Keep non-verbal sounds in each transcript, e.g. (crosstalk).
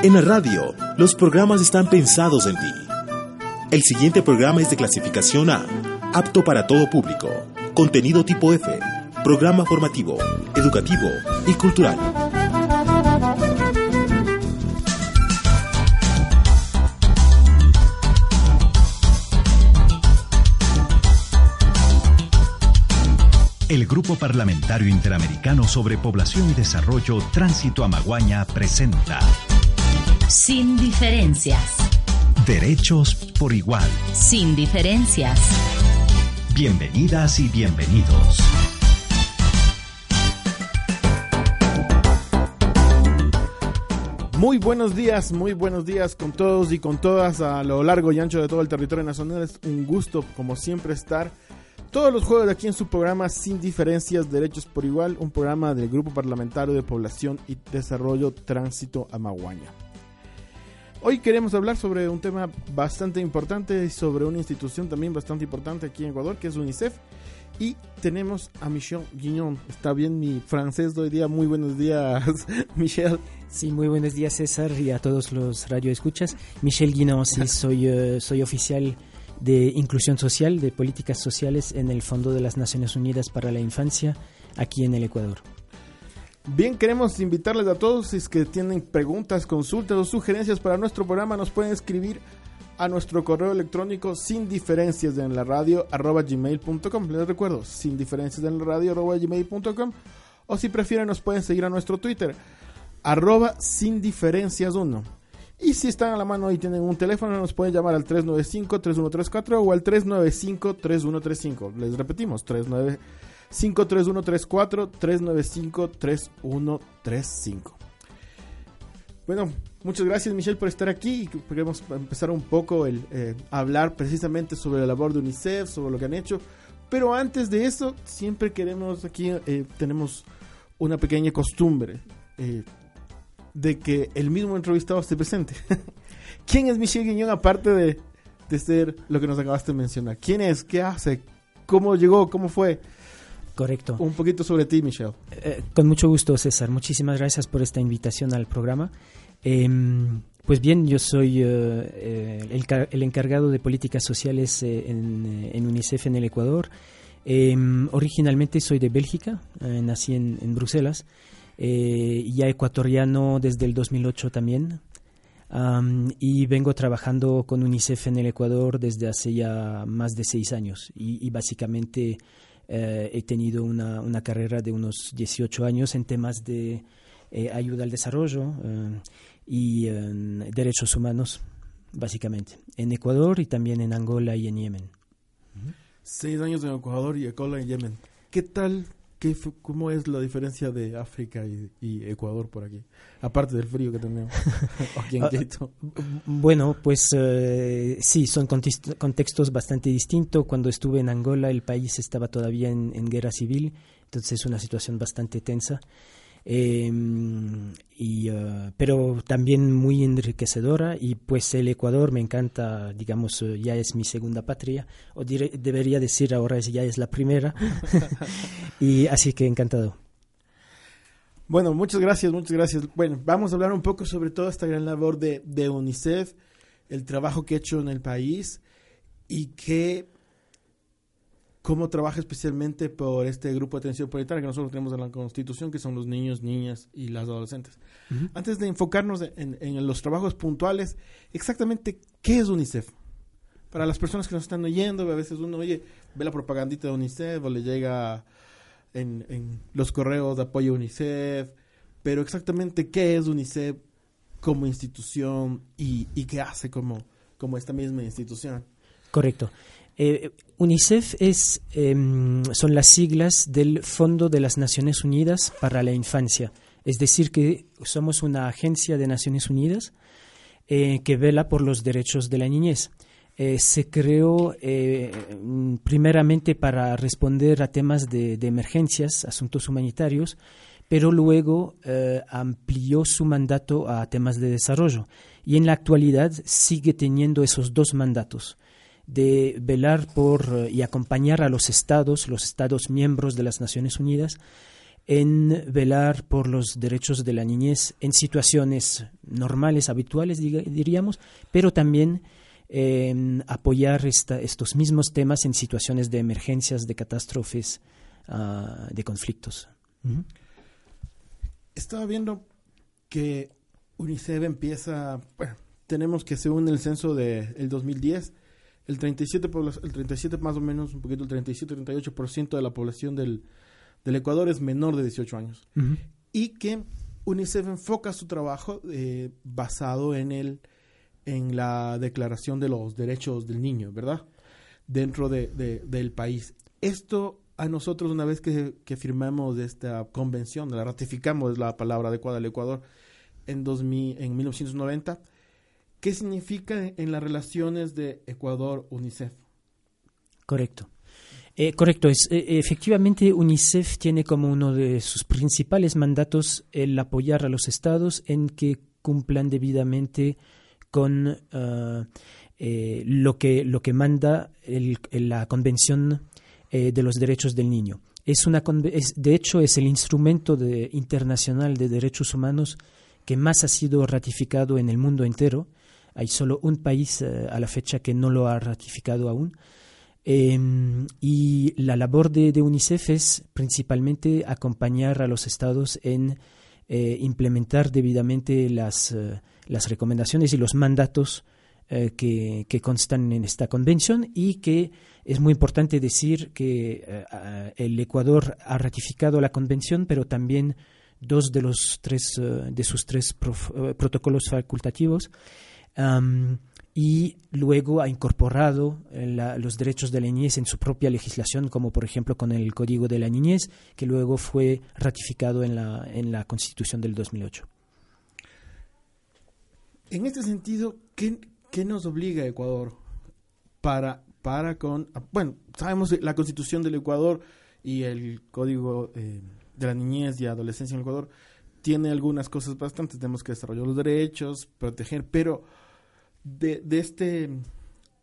En la radio, los programas están pensados en ti. El siguiente programa es de clasificación A, apto para todo público, contenido tipo F, programa formativo, educativo y cultural. El Grupo Parlamentario Interamericano sobre Población y Desarrollo Tránsito a Maguaña presenta Sin diferencias. Derechos por igual. Sin diferencias. Bienvenidas y bienvenidos. Muy buenos días, muy buenos días con todos y con todas a lo largo y ancho de todo el territorio nacional. Es un gusto, como siempre, estar todos los jueves aquí en su programa Sin Diferencias, Derechos por Igual, un programa del Grupo Parlamentario de Población y Desarrollo Tránsito Amaguaña. Hoy queremos hablar sobre un tema bastante importante y sobre una institución también bastante importante aquí en Ecuador, que es UNICEF. Y tenemos a Michelle Guignon. Está bien mi francés de hoy día. Muy buenos días, (laughs) Michelle. Sí, muy buenos días César y a todos los radioescuchas. Michelle Guinon, sí, soy, uh, soy oficial de inclusión social, de políticas sociales en el Fondo de las Naciones Unidas para la Infancia, aquí en el Ecuador. Bien, queremos invitarles a todos, si es que tienen preguntas, consultas o sugerencias para nuestro programa, nos pueden escribir a nuestro correo electrónico sin diferencias en la radio arroba gmail.com. Les recuerdo, sin diferencias en la radio arroba gmail.com. O si prefieren, nos pueden seguir a nuestro Twitter, arroba sin diferencias 1. Y si están a la mano y tienen un teléfono, nos pueden llamar al 395-3134 o al 395-3135. Les repetimos, 395-3134, 395-3135. Bueno, muchas gracias Michelle por estar aquí. Queremos empezar un poco el eh, hablar precisamente sobre la labor de UNICEF, sobre lo que han hecho. Pero antes de eso, siempre queremos aquí, eh, tenemos una pequeña costumbre. Eh, de que el mismo entrevistado esté presente. (laughs) ¿Quién es Michelle Guiñón aparte de, de, ser lo que nos acabaste de mencionar? ¿Quién es? ¿Qué hace? ¿Cómo llegó? ¿Cómo fue? Correcto. Un poquito sobre ti, Michelle. Eh, con mucho gusto, César. Muchísimas gracias por esta invitación al programa. Eh, pues bien, yo soy eh, el, el, encargado de políticas sociales en, en, UNICEF en el Ecuador. originalmente soy de Bélgica, nací en, en Bruselas eh, ya ecuatoriano desde el 2008 también. Um, y vengo trabajando con UNICEF en el Ecuador desde hace ya más de seis años. Y, y básicamente eh, he tenido una, una, carrera de unos 18 años en temas de eh, ayuda al desarrollo y derechos humanos, básicamente, en Ecuador y también en Angola y en Yemen. Seis años en Ecuador y Angola y Yemen. ¿Qué tal ¿Qué, ¿Cómo es la diferencia de África y, y, Ecuador por aquí? Aparte del frío que tenemos (laughs) aquí en Quito. Bueno, pues eh, sí, son contextos bastante distintos. Cuando estuve en Angola, el país estaba todavía en, en guerra civil, entonces es una situación bastante tensa. Eh, y, uh, pero también muy enriquecedora y pues el Ecuador me encanta, digamos, uh, ya es mi segunda patria, o dire, debería decir ahora es, ya es la primera, (laughs) y así que encantado. Bueno, muchas gracias, muchas gracias. Bueno, vamos a hablar un poco sobre toda esta gran labor de, de UNICEF, el trabajo que ha hecho en el país y que cómo trabaja especialmente por este grupo de atención prioritaria que nosotros tenemos en la Constitución, que son los niños, niñas y las adolescentes. Uh -huh. Antes de enfocarnos en, en, los trabajos puntuales, exactamente qué es UNICEF. Para las personas que nos están oyendo, a veces uno oye, ve la propagandita de UNICEF o le llega en, en los correos de apoyo a UNICEF, pero exactamente qué es UNICEF como institución y, y qué hace como, como esta misma institución. Correcto. Eh, UNICEF es, eh, son las siglas del Fondo de las Naciones Unidas para la Infancia. Es decir, que somos una agencia de Naciones Unidas eh, que vela por los derechos de la niñez. Eh, se creó primeramente para responder a temas de emergencias, asuntos humanitarios, pero luego amplió su mandato a temas de desarrollo. Y en la actualidad sigue teniendo esos dos mandatos de velar por y acompañar a los estados, los estados miembros de las Naciones Unidas, en velar por los derechos de la niñez en situaciones normales, habituales, diríamos, pero también en apoyar estos mismos temas en situaciones de emergencias, de catástrofes, ah, de conflictos. Estaba viendo que UNICEF empieza, tenemos que según el censo del de 2010, el 37, el 37 más o menos, un poquito el 37-38% de la población del, del Ecuador es menor de 18 años. Y que UNICEF enfoca su trabajo eh, basado en, el, en la Declaración de los Derechos del Niño, ¿verdad? Dentro de, del país. Esto a nosotros, una vez que, firmamos esta convención, la ratificamos, es la palabra adecuada del Ecuador, en, 2000, en 1990, ¿qué significa en las relaciones de Ecuador-UNICEF? Correcto. Eh, correcto, es, eh, efectivamente UNICEF tiene como uno de sus principales mandatos el apoyar a los estados en que cumplan debidamente con eh, lo, que, lo que manda la Convención de los Derechos del Niño. Es una, de hecho, es el instrumento internacional de derechos humanos que más ha sido ratificado en el mundo entero. Hay solo un país a la fecha que no lo ha ratificado aún. Em, y la labor de, UNICEF es principalmente acompañar a los estados en eh, implementar debidamente las, eh, las, recomendaciones y los mandatos eh, que, que, constan en esta convención y que es muy importante decir que el Ecuador ha ratificado la convención, pero también dos de los tres de sus tres protocolos facultativos y luego ha incorporado eh, los derechos de la niñez en su propia legislación, como por ejemplo con el Código de la Niñez, que luego fue ratificado en la, en la Constitución del 2008. En este sentido, ¿qué, qué nos obliga Ecuador para, para con... Ah, bueno, sabemos la Constitución del Ecuador y el Código eh, de la Niñez y Adolescencia en Ecuador tiene algunas cosas bastante, tenemos que desarrollar los derechos, proteger, pero de, de este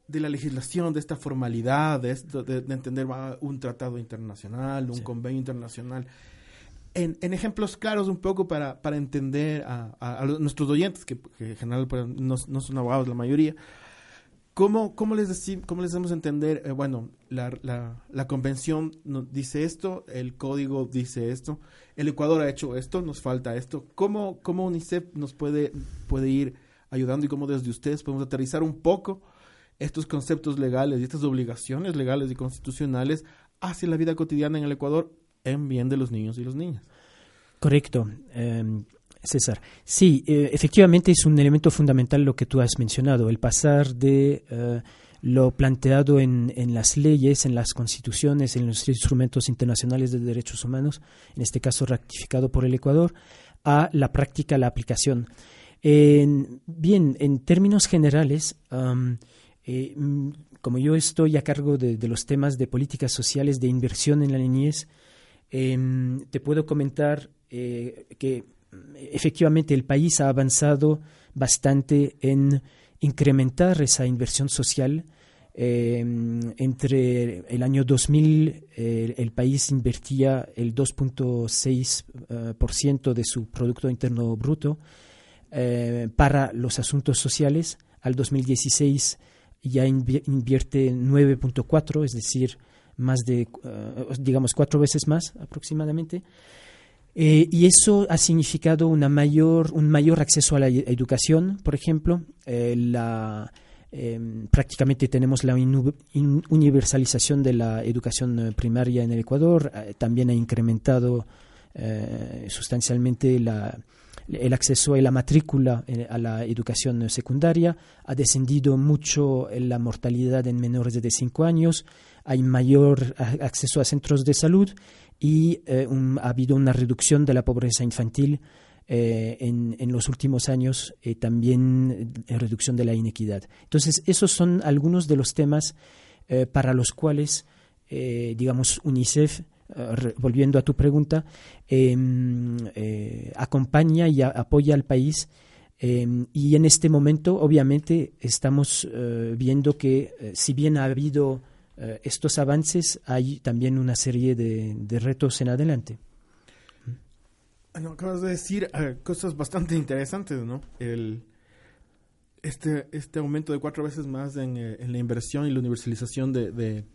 de la legislación, de esta formalidad, de, esto, de, entender un tratado internacional, un convenio internacional. En, en, ejemplos claros un poco para, para entender a, a, nuestros oyentes, que, en general pues, no, no, son abogados la mayoría, ¿cómo, cómo, les, decimos, cómo les damos entender? Eh, bueno, la, la, la convención nos dice esto, el código dice esto, el Ecuador ha hecho esto, nos falta esto. ¿Cómo, cómo UNICEF nos puede, puede ir ayudando y cómo desde ustedes podemos aterrizar un poco estos conceptos legales y estas obligaciones legales y constitucionales hacia la vida cotidiana en el Ecuador en bien de los niños y las niñas. Correcto. Em, César. Sí, eh, efectivamente es un elemento fundamental lo que tú has mencionado, el pasar de eh, lo planteado en, en, las leyes, en las constituciones, en los instrumentos internacionales de derechos humanos, en este caso ratificado por el Ecuador, a la práctica, la aplicación bien, en términos generales, eh, mm, como yo estoy a cargo de, los temas de políticas sociales de inversión en la niñez, em, te puedo comentar eh, que efectivamente el país ha avanzado bastante en incrementar esa inversión social. Em, entre el año 2000 el país invertía el 2.6% eh, de su Producto Interno Bruto eh, para los asuntos sociales. Al 2016 ya invierte 9.4, es decir, más de, eh, digamos, cuatro veces más aproximadamente. Eh, y eso ha significado una mayor, un mayor acceso a la educación, por ejemplo. la, em, prácticamente tenemos la universalización de la educación primaria en el Ecuador. también ha incrementado sustancialmente la, el acceso a la matrícula eh, a la educación secundaria, ha descendido mucho la mortalidad en menores de 5 años, hay mayor acceso a centros de salud y eh, ha habido una reducción de la pobreza infantil eh, en, en, los últimos años, también reducción de la inequidad. Entonces, esos son algunos de los temas para los cuales, digamos, UNICEF volviendo a tu pregunta, em, eh, acompaña y apoya al país. Em, y en este momento, obviamente, estamos eh, viendo que eh, si bien ha habido estos avances, hay también una serie de, retos en adelante. Acabas de decir eh, cosas bastante interesantes, ¿no? El, este, este aumento de cuatro veces más en, eh, la inversión y la universalización de,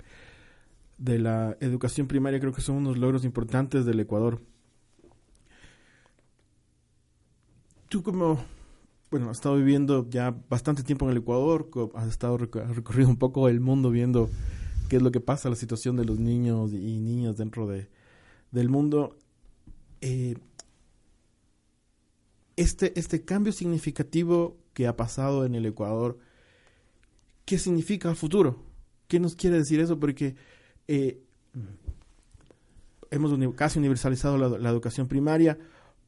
de la educación primaria creo que son unos logros importantes del Ecuador. Tú como, bueno, has estado viviendo ya bastante tiempo en el Ecuador, has estado has recorrido un poco el mundo viendo qué es lo que pasa, la situación de los niños y niñas dentro de, del mundo. Eh, este, este cambio significativo que ha pasado en el Ecuador, ¿qué significa futuro? ¿Qué nos quiere decir eso? Porque eh, hemos uni- casi universalizado la, la educación primaria,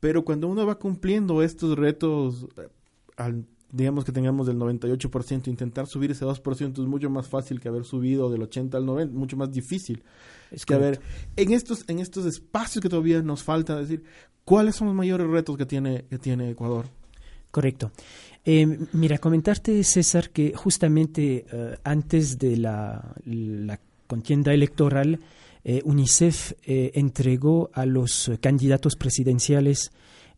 pero cuando uno va cumpliendo estos retos, eh, al, digamos que tengamos del 98%, intentar subir ese 2% es mucho más fácil que haber subido del 80 al 90, mucho más difícil. Es que correcto. ver, en estos, en estos espacios que todavía nos falta decir, ¿cuáles son los mayores retos que tiene, que tiene Ecuador? Correcto. Eh, mira, comentarte, César, que justamente eh, antes de la, la contienda electoral, eh, UNICEF eh, entregó a los candidatos presidenciales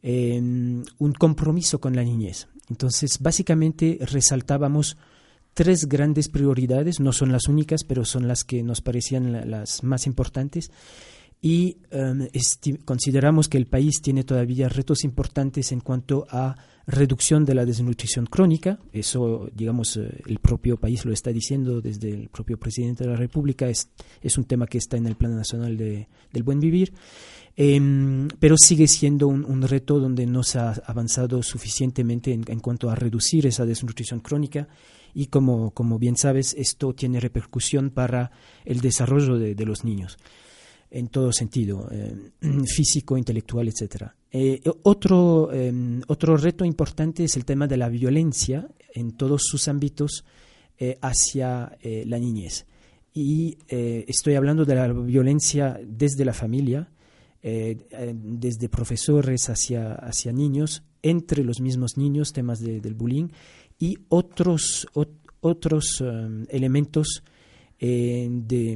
eh, un compromiso con la niñez. Entonces, básicamente resaltábamos tres grandes prioridades, no son las únicas, pero son las que nos parecían la- las más importantes. Y esti- consideramos que el país tiene todavía retos importantes en cuanto a reducción de la desnutrición crónica. Eso, digamos, eh, el propio país lo está diciendo desde el propio presidente de la República. Es, es un tema que está en el Plan Nacional de- del Buen Vivir. Em, pero sigue siendo un, un reto donde no se ha avanzado suficientemente en, cuanto a reducir esa desnutrición crónica y como, como bien sabes, esto tiene repercusión para el desarrollo de, de los niños en todo sentido, eh, (clears throat) físico, intelectual, etcétera. Eh, otro, eh, otro reto importante es el tema de la violencia en todos sus ámbitos eh, hacia eh, la niñez. Y estoy hablando de la violencia desde la familia, desde profesores hacia, hacia niños, entre los mismos niños, temas de- del bullying, y otros, ot- otros eh, elementos eh, de,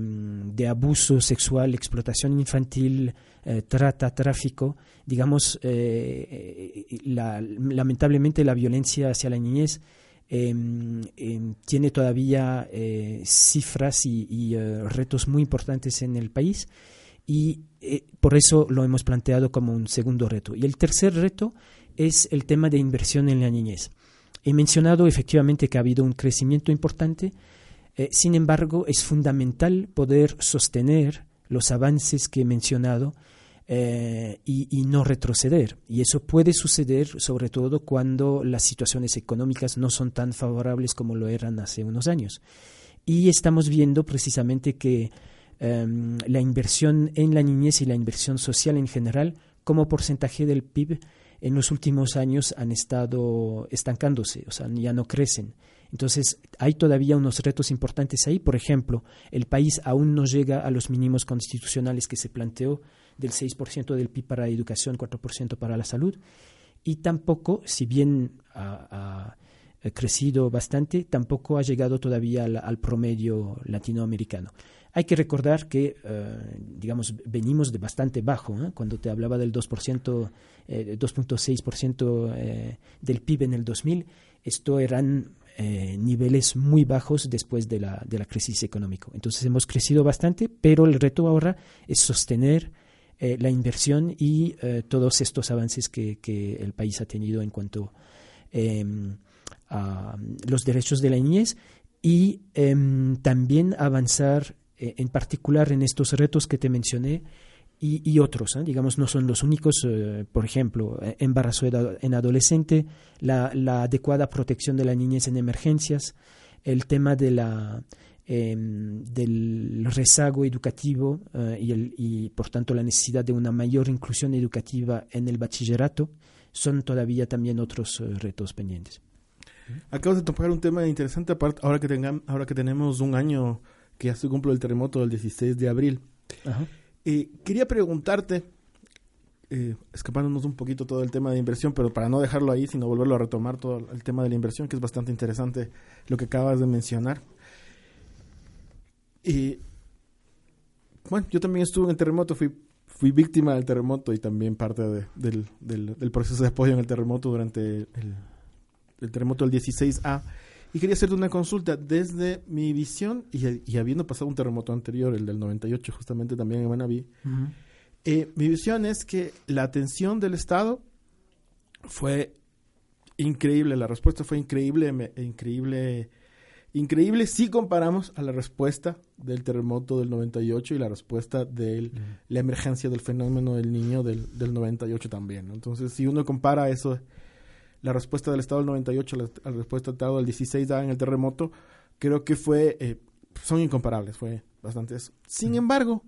de abuso sexual, explotación infantil, eh, trata, tráfico. Digamos, eh, la- lamentablemente la violencia hacia la niñez eh, eh, tiene todavía cifras y, retos muy importantes en el país y por eso lo hemos planteado como un segundo reto. Y el tercer reto es el tema de inversión en la niñez. He mencionado efectivamente que ha habido un crecimiento importante, eh, sin embargo, es fundamental poder sostener los avances que he mencionado eh, y, no retroceder. Y eso puede suceder sobre todo cuando las situaciones económicas no son tan favorables como lo eran hace unos años. Y estamos viendo precisamente que em, la inversión en la niñez y la inversión social en general, como porcentaje del PIB, en los últimos años han estado estancándose, o sea, ya no crecen. Entonces, hay todavía unos retos importantes ahí. Por ejemplo, el país aún no llega a los mínimos constitucionales que se planteó del 6% del PIB para educación, 4% para la salud. Y tampoco, si bien ha, crecido bastante, tampoco ha llegado todavía al, al promedio latinoamericano. Hay que recordar que, eh, digamos, venimos de bastante bajo. ¿eh? Cuando te hablaba del 2%, eh, 2.6% eh, del PIB en el 2000, esto eran eh, niveles muy bajos después de la, de la crisis económica. Entonces hemos crecido bastante, pero el reto ahora es sostener eh, la inversión y eh, todos estos avances que, que, el país ha tenido en cuanto a los derechos de la niñez y también avanzar en particular en estos retos que te mencioné y, y otros, ¿eh? digamos, no son los únicos, eh, por ejemplo, embarazo en adolescente, la, la, adecuada protección de la niñez en emergencias, el tema de la, eh, del rezago educativo y, el, y, por tanto, la necesidad de una mayor inclusión educativa en el bachillerato, son todavía también otros retos pendientes. Acabas de tocar un tema interesante, aparte, ahora que, tengan, ahora que tenemos un año que ya se cumple el terremoto del 16 de abril. Ajá. Eh, quería preguntarte, eh, escapándonos un poquito todo el tema de inversión, pero para no dejarlo ahí, sino volverlo a retomar todo el tema de la inversión, que es bastante interesante lo que acabas de mencionar. Y bueno, yo también estuve en el terremoto, fui, fui víctima del terremoto y también parte del, del, proceso de apoyo en el terremoto durante el, el terremoto del 16A. Y quería hacerte una consulta. Desde mi visión y, habiendo pasado un terremoto anterior, el del 98, justamente también en Manaví, eh, mi visión es que la atención del Estado fue increíble, la respuesta fue increíble, increíble, increíble si comparamos a la respuesta del terremoto del 98 y la respuesta de la emergencia del fenómeno del niño del, del 98 también. Entonces, si uno compara eso la respuesta del Estado del 98 a la, respuesta del Estado del 16 en el terremoto, creo que fue, eh, son incomparables, fue bastante eso. Sin embargo,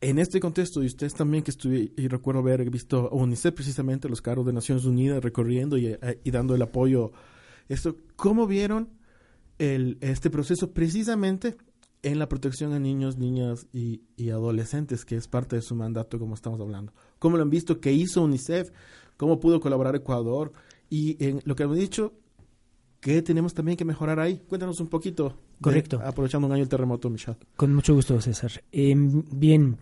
en este contexto, y ustedes también que estuve, y recuerdo haber visto a UNICEF precisamente, los carros de Naciones Unidas recorriendo y, eh, dando el apoyo, esto, ¿cómo vieron el, este proceso precisamente en la protección a niños, niñas y, y, adolescentes, que es parte de su mandato, como estamos hablando? ¿Cómo lo han visto? ¿Qué hizo UNICEF? Cómo pudo colaborar Ecuador y en lo que hemos dicho, ¿qué tenemos también que mejorar ahí? Cuéntanos un poquito. Correcto. aprovechando un año el terremoto, Michelle. Con mucho gusto, César. Em, bien,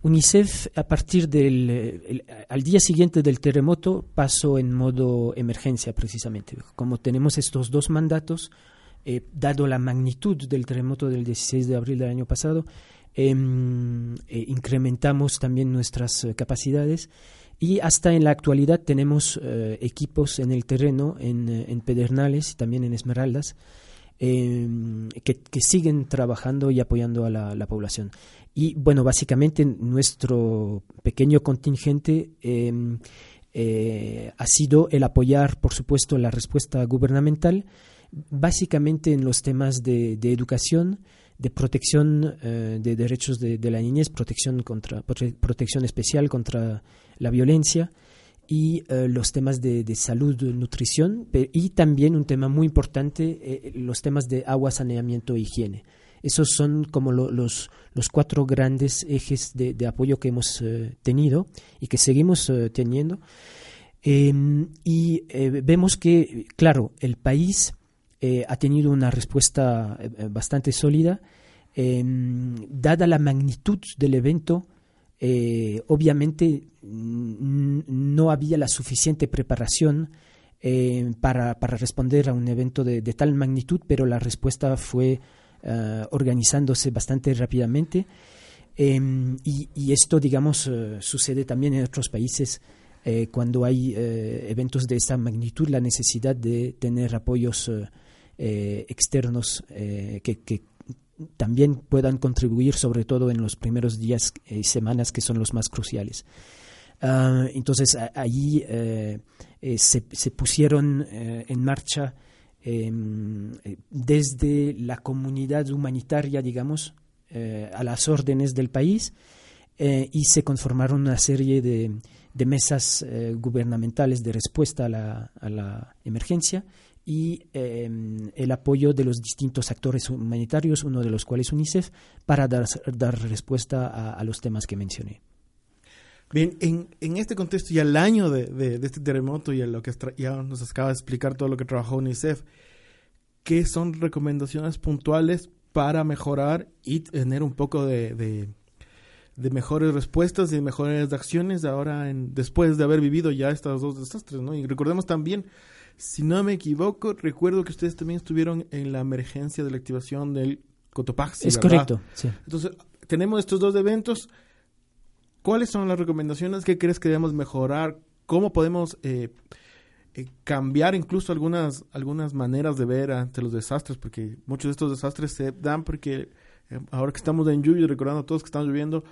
UNICEF a partir del al día siguiente del terremoto pasó en modo emergencia precisamente. Como tenemos estos dos mandatos, eh, dado la magnitud del terremoto del 16 de abril del año pasado, em, eh, incrementamos también nuestras eh, capacidades y hasta en la actualidad tenemos eh, equipos en el terreno, en, eh, en, Pedernales y también en Esmeraldas, em, que, siguen trabajando y apoyando a la, población. Y bueno, básicamente nuestro pequeño contingente em, eh, ha sido el apoyar, por supuesto, la respuesta gubernamental, básicamente en los temas de, de educación, de protección eh, de derechos de, la niñez, protección, contra, protección especial contra la violencia y eh, los temas de, salud, nutrición y también un tema muy importante, eh, los temas de agua, saneamiento e higiene. Esos son como los, los cuatro grandes ejes de, apoyo que hemos tenido y que seguimos teniendo. Em, y vemos que, claro, el país eh, ha tenido una respuesta eh, eh, bastante sólida. Em, dada la magnitud del evento, obviamente no había la suficiente preparación para, responder a un evento de, tal magnitud, pero la respuesta fue organizándose bastante rápidamente. Em, y, esto, digamos, sucede también en otros países cuando hay eventos de esta magnitud, la necesidad de tener apoyos eh, externos eh, que, también puedan contribuir, sobre todo en los primeros días y semanas que son los más cruciales. Ah, entonces, allí eh, se, pusieron en marcha em, desde la comunidad humanitaria, digamos, a las órdenes del país y se conformaron una serie de, mesas gubernamentales de respuesta a la emergencia y em, el apoyo de los distintos actores humanitarios, uno de los cuales UNICEF, para dar, dar respuesta a, los temas que mencioné. Bien, en, en este contexto y al año de, de, este terremoto y a lo que ya nos acaba de explicar todo lo que trabajó UNICEF, ¿qué son recomendaciones puntuales para mejorar y tener un poco de, de, mejores respuestas y mejores acciones ahora en, después de haber vivido ya estos dos desastres? ¿no? Y recordemos también si no me equivoco, recuerdo que ustedes también estuvieron en la emergencia de la activación del Cotopaxi. Es correcto, sí. Entonces, tenemos estos dos eventos. ¿Cuáles son las recomendaciones? ¿Qué crees que debemos mejorar? ¿Cómo podemos eh, eh, cambiar incluso algunas, algunas maneras de ver ante los desastres? Porque muchos de estos desastres se dan porque eh, ahora que estamos en lluvia, recordando a todos que están lloviendo,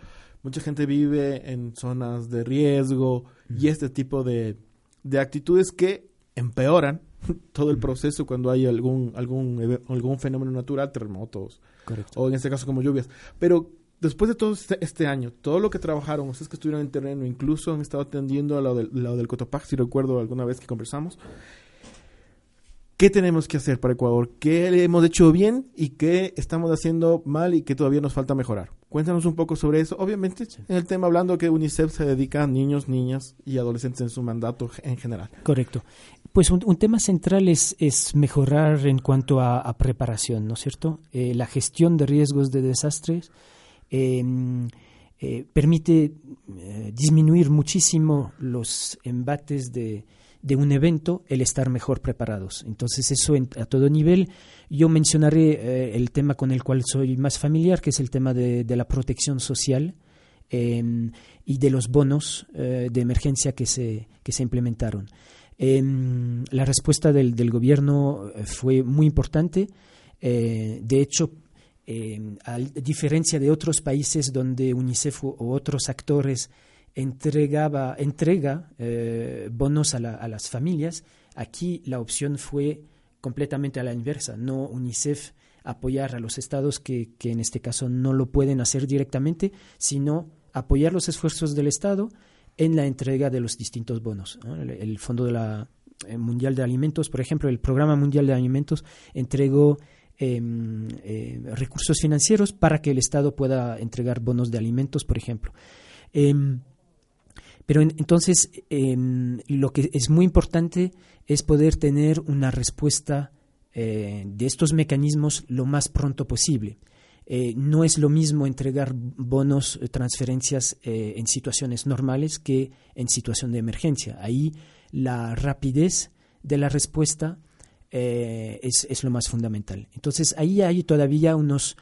mucha gente vive en zonas de riesgo y este tipo de, de actitudes que empeoran (laughs) todo el proceso cuando hay algún algún algún fenómeno natural, terremotos o en este caso como lluvias. Pero después de todo este, este, año, todo lo que trabajaron, ustedes que estuvieron en terreno, incluso han estado atendiendo a lo del, lo del Cotopaxi, si recuerdo alguna vez que conversamos, ¿Qué tenemos que hacer para Ecuador? ¿Qué hemos hecho bien y qué estamos haciendo mal y qué todavía nos falta mejorar? Cuéntanos un poco sobre eso. Obviamente, en el tema hablando que UNICEF se dedica a niños, niñas y adolescentes en su mandato en general. Correcto. Pues un, tema central es, es, mejorar en cuanto a, preparación, ¿no es cierto? Eh, la gestión de riesgos de desastres. Em, eh, permite eh, disminuir muchísimo los embates de, de, un evento, el estar mejor preparados. Entonces eso a todo nivel. Yo mencionaré el tema con el cual soy más familiar, que es el tema de, de la protección social em, y de los bonos de emergencia que se, que se implementaron. Em, la respuesta del, del, gobierno fue muy importante. de hecho, eh, a diferencia de otros países donde UNICEF u otros actores entregaba, entrega eh, bonos a, las familias, aquí la opción fue completamente a la inversa, no UNICEF apoyar a los estados que, en este caso no lo pueden hacer directamente, sino apoyar los esfuerzos del Estado en la entrega de los distintos bonos. El, Fondo de eh, Mundial de Alimentos, por ejemplo, el Programa Mundial de Alimentos entregó Em, eh, recursos financieros para que el Estado pueda entregar bonos de alimentos, por ejemplo. Em, pero entonces em, lo que es muy importante es poder tener una respuesta eh, de estos mecanismos lo más pronto posible. Eh, no es lo mismo entregar bonos, transferencias en situaciones normales que en situación de emergencia. Ahí la rapidez de la respuesta eh, es, es, lo más fundamental. Entonces ahí hay todavía unos,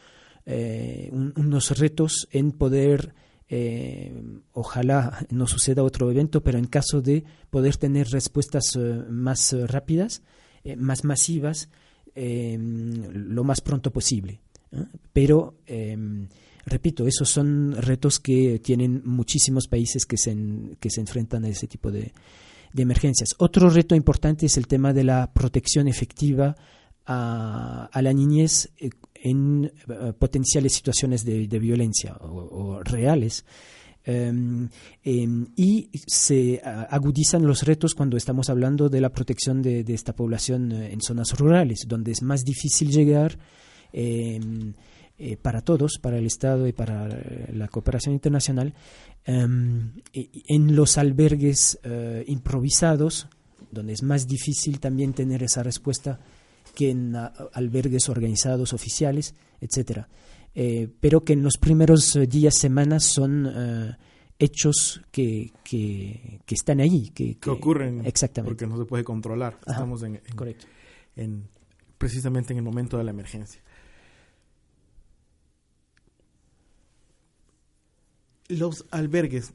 eh, unos retos en poder, eh, ojalá no suceda otro evento, pero en caso de poder tener respuestas más rápidas, más masivas, lo más pronto posible. Pero repito, esos son retos que tienen muchísimos países que se, que se enfrentan a ese tipo de, de emergencias. Otro reto importante es el tema de la protección efectiva a, la niñez eh, en eh, potenciales situaciones de, violencia o, reales. Em, em, y se agudizan los retos cuando estamos hablando de la protección de, esta población eh, en zonas rurales, donde es más difícil llegar. Em, eh, para todos, para el Estado y para eh, la cooperación internacional, em, en los albergues eh, improvisados, donde es más difícil también tener esa respuesta que en albergues organizados oficiales, etcétera. pero que en los primeros días, semanas son hechos que, que, están ahí. Que, que, ocurren. Exactamente. Porque no se puede controlar. Estamos en, en, precisamente en el momento de la emergencia. Los albergues,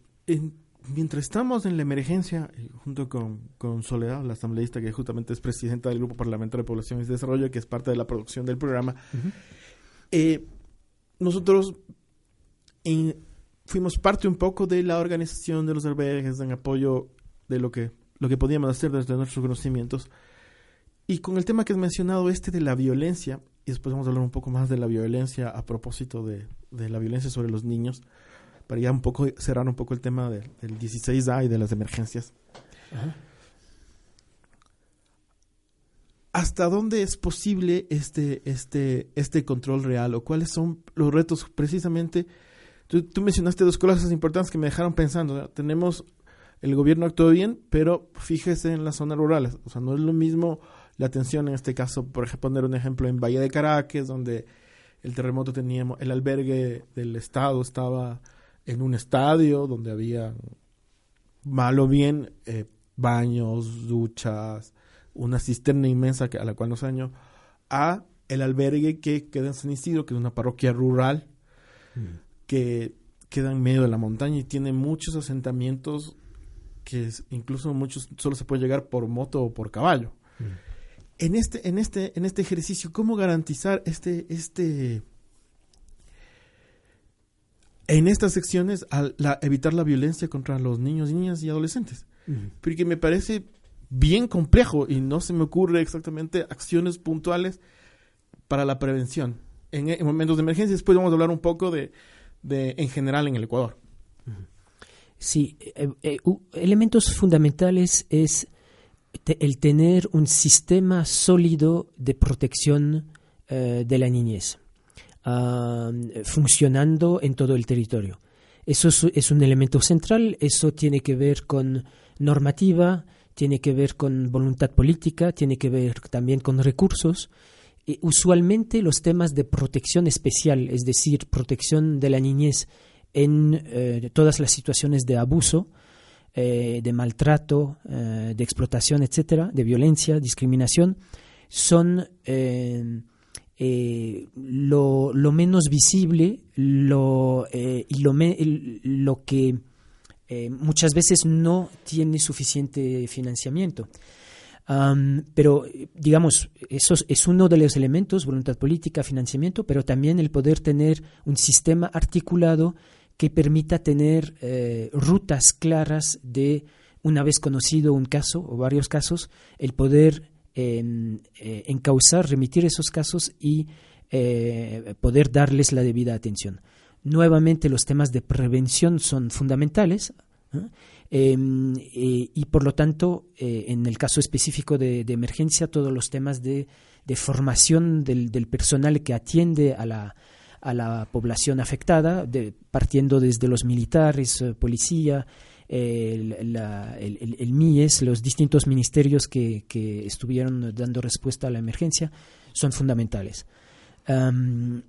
mientras estamos en la emergencia, eh, junto con, Soledad, la asambleísta que justamente es presidenta del Grupo Parlamentario de Población y Desarrollo, que es parte de la producción del programa, eh, nosotros fuimos parte un poco de la organización de los albergues en apoyo de lo que, lo que podíamos hacer desde nuestros conocimientos. Y con el tema que has mencionado, este de la violencia, y después vamos a hablar un poco más de la violencia a propósito de, de la violencia sobre los niños, para ya un poco cerrar un poco el tema del, 16A y de las emergencias. ¿Hasta dónde es posible este, este, este control real o cuáles son los retos precisamente? Tú, mencionaste dos cosas importantes que me dejaron pensando. Tenemos, el gobierno actuó bien, pero fíjese en las zonas rurales. O sea, no es lo mismo la atención en este caso, por ejemplo, poner un ejemplo en Bahía de Caracas, donde el terremoto teníamos, el albergue del Estado estaba en un estadio donde había mal o bien eh, baños, duchas, una cisterna inmensa que, a la cual nos año, a el albergue que queda en San Isidro, que es una parroquia rural mm. que queda en medio de la montaña y tiene muchos asentamientos que incluso muchos solo se puede llegar por moto o por caballo. Mm. En este, en este, en este ejercicio, ¿cómo garantizar este, este, en estas secciones a evitar la violencia contra los niños, niñas y adolescentes. Porque me parece bien complejo y no se me ocurre exactamente acciones puntuales para la prevención. En, momentos de emergencia, después vamos a hablar un poco de, de en general en el Ecuador. Sí, eh, eh, elementos fundamentales es el tener un sistema sólido de protección eh, de la niñez funcionando en todo el territorio. Eso es, un elemento central, eso tiene que ver con normativa, tiene que ver con voluntad política, tiene que ver también con recursos. usualmente los temas de protección especial, es decir, protección de la niñez en eh, todas las situaciones de abuso, eh, de maltrato, de explotación, etcétera, de violencia, discriminación, son lo, lo, menos visible lo, y lo, lo que muchas veces no tiene suficiente financiamiento. Pero, digamos, eso es uno de los elementos, voluntad política, financiamiento, pero también el poder tener un sistema articulado que permita tener eh, rutas claras de, una vez conocido un caso o varios casos, el poder eh, encauzar, remitir esos casos y eh, poder darles la debida atención. Nuevamente, los temas de prevención son fundamentales. Em, eh, y por lo tanto, eh, en el caso específico de, emergencia, todos los temas de, formación del, personal que atiende a la, a la población afectada, partiendo desde los militares, policía, el, el, MIES, los distintos ministerios que, estuvieron dando respuesta a la emergencia, son fundamentales. Em,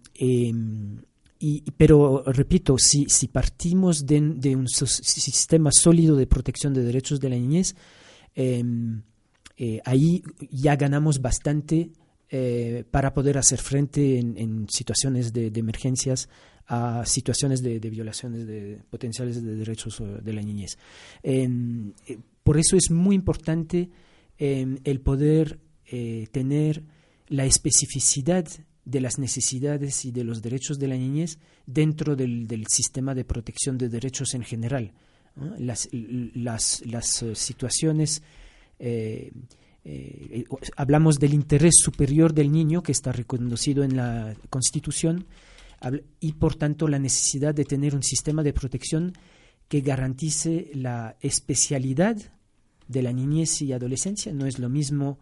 pero repito, si, si partimos de, un sistema sólido de protección de derechos de la niñez, em, eh, ahí ya ganamos bastante eh, para poder hacer frente en, situaciones de, emergencias a situaciones de, violaciones de potenciales de derechos eh, de la niñez. Em, por eso es muy importante em, el poder tener la especificidad de las necesidades y de los derechos de la niñez dentro del, sistema de protección de derechos en general. Las, eh, situaciones, eh, eh, hablamos del interés superior del niño que está reconocido en la Constitución y por tanto la necesidad de tener un sistema de protección que garantice la especialidad de la niñez y adolescencia. No es lo mismo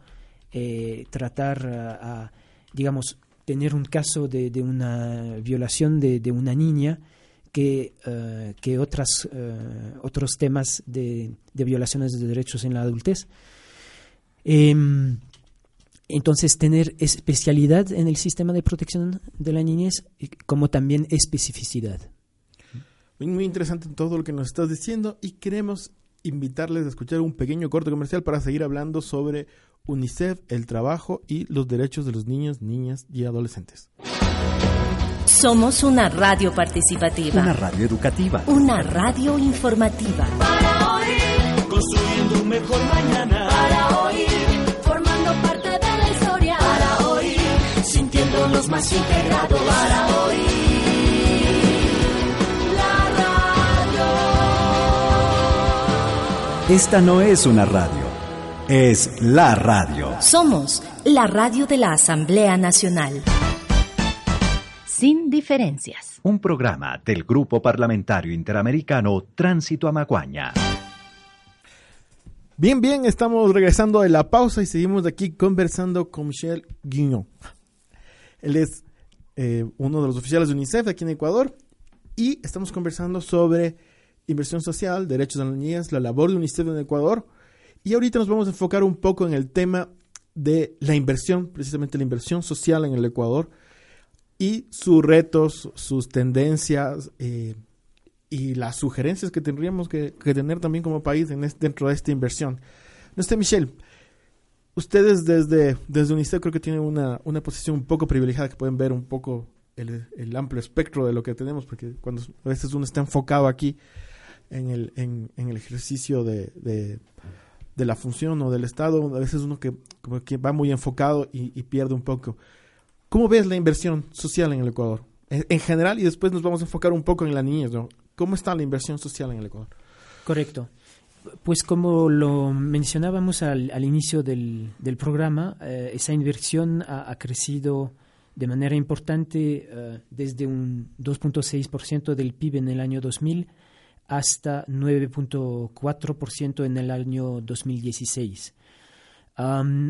tratar a, digamos, tener un caso de, una violación de, una niña que, uh, que otras, uh, otros temas de, de, violaciones de derechos en la adultez. Eh, entonces, tener especialidad en el sistema de protección de la niñez como también especificidad. Muy interesante todo lo que nos estás diciendo y queremos invitarles a escuchar un pequeño corte comercial para seguir hablando sobre UNICEF, el trabajo y los derechos de los niños, niñas y adolescentes. Somos una radio participativa. Una radio educativa. Una radio informativa. Para oír. Construyendo un mejor mañana. Para oír. Más integrados. Para oír. La radio. Esta no es una radio es la radio. Somos la radio de la Asamblea Nacional. Sin diferencias. Un programa del Grupo Parlamentario Interamericano Tránsito a Maguaña. Bien, bien, estamos regresando de la pausa y seguimos aquí conversando con Michel Guignot. Él es eh, uno de los oficiales de UNICEF aquí en Ecuador y estamos conversando sobre inversión social, derechos de las niñas, la labor de UNICEF en Ecuador y ahorita nos vamos a enfocar un poco en el tema de la inversión, precisamente la inversión social en el Ecuador y sus retos, sus tendencias eh, y las sugerencias que tendríamos que, tener también como país en dentro de esta inversión. No sé, Michelle, ustedes desde, desde UNICEF creo que tienen una, una posición un poco privilegiada que pueden ver un poco el, el, amplio espectro de lo que tenemos, porque cuando a veces uno está enfocado aquí en el, en, en el ejercicio de, de la función o del Estado, a veces uno que, como que va muy enfocado y, pierde un poco. ¿Cómo ves la inversión social en el Ecuador? En, general, y después nos vamos a enfocar un poco en la niñez, ¿no? ¿Cómo está la inversión social en el Ecuador? Correcto. Pues como lo mencionábamos al, inicio del, programa, eh, esa inversión ha, crecido de manera importante eh, desde un 2.6% del PIB en el año 2000 hasta 9.4% en el año 2016.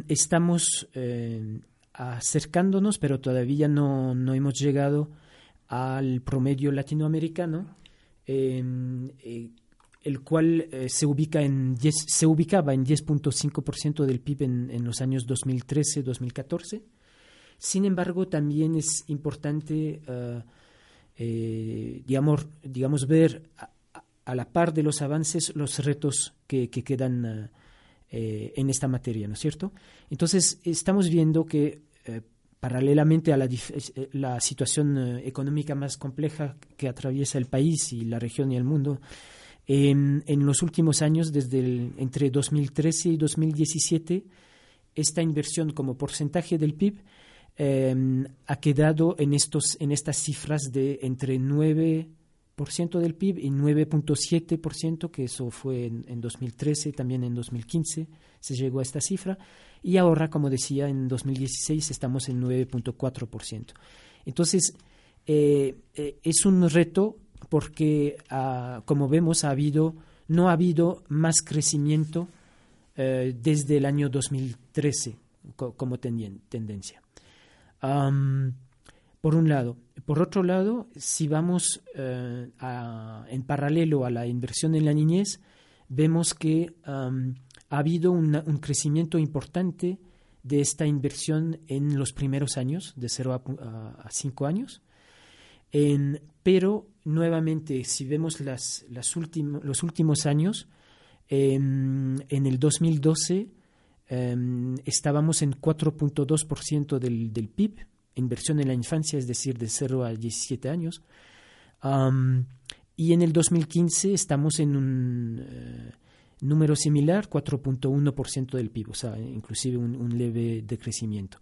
estamos eh, acercándonos, pero todavía no, hemos llegado al promedio latinoamericano, em, el cual eh, se, ubica en se ubicaba en 10.5% del PIB en, en, los años 2013-2014. Sin embargo, también es importante eh, digamos, digamos, ver a, la par de los avances los retos que, que quedan eh, en esta materia, ¿no es cierto? Entonces, estamos viendo que eh, paralelamente a la, la situación económica más compleja que atraviesa el país y la región y el mundo, en, en los últimos años, desde entre 2013 y 2017, esta inversión como porcentaje del PIB eh, ha quedado en, estos, en estas cifras de entre 9% del PIB y 9.7%, que eso fue en, en, 2013, también en 2015 se llegó a esta cifra, y ahora, como decía, en 2016 estamos en 9.4%. Entonces, eh, eh, es un reto porque, ah, como vemos, ha habido, no ha habido más crecimiento eh, desde el año 2013 co como tendencia. Por un lado. Por otro lado, si vamos uh, a, en paralelo a la inversión en la niñez, vemos que ha habido un crecimiento importante de esta inversión en los primeros años, de 0 a 5 años. Pero, nuevamente, si vemos las, las los últimos años, en el 2012 eh, estábamos en 4.2% del, del PIB, inversión en la infancia, es decir, de 0 a 17 años. Um, y en el 2015 estamos en un uh, número similar, 4.1% del PIB, o sea, inclusive un, leve decrecimiento,